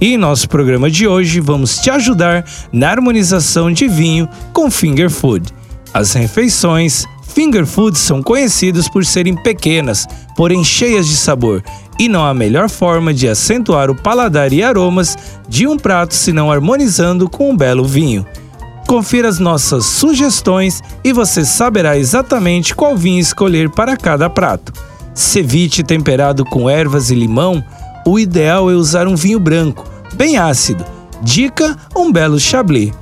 E em nosso programa de hoje vamos te ajudar na harmonização de vinho com finger food. As refeições finger food são conhecidas por serem pequenas, porém cheias de sabor, e não há melhor forma de acentuar o paladar e aromas de um prato senão harmonizando com um belo vinho. Confira as nossas sugestões e você saberá exatamente qual vinho escolher para cada prato. Ceviche temperado com ervas e limão, o ideal é usar um vinho branco, bem ácido. Dica: um belo chablis.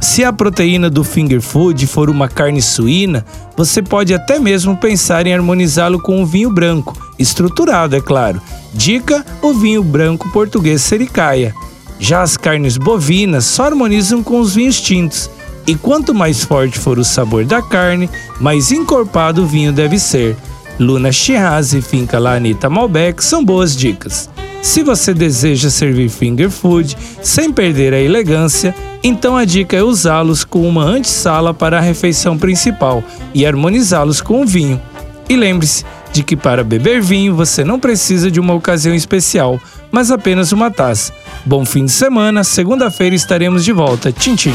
Se a proteína do finger food for uma carne suína, você pode até mesmo pensar em harmonizá-lo com um vinho branco, estruturado, é claro. Dica: o vinho branco português Sericaia. Já as carnes bovinas só harmonizam com os vinhos tintos. E quanto mais forte for o sabor da carne, mais encorpado o vinho deve ser. Luna Shiraz e Finca La Malbec são boas dicas. Se você deseja servir finger food sem perder a elegância, então a dica é usá-los com uma antessala para a refeição principal e harmonizá-los com o vinho. E lembre-se de que para beber vinho você não precisa de uma ocasião especial, mas apenas uma taça. Bom fim de semana, segunda-feira estaremos de volta. Tchim, tchim.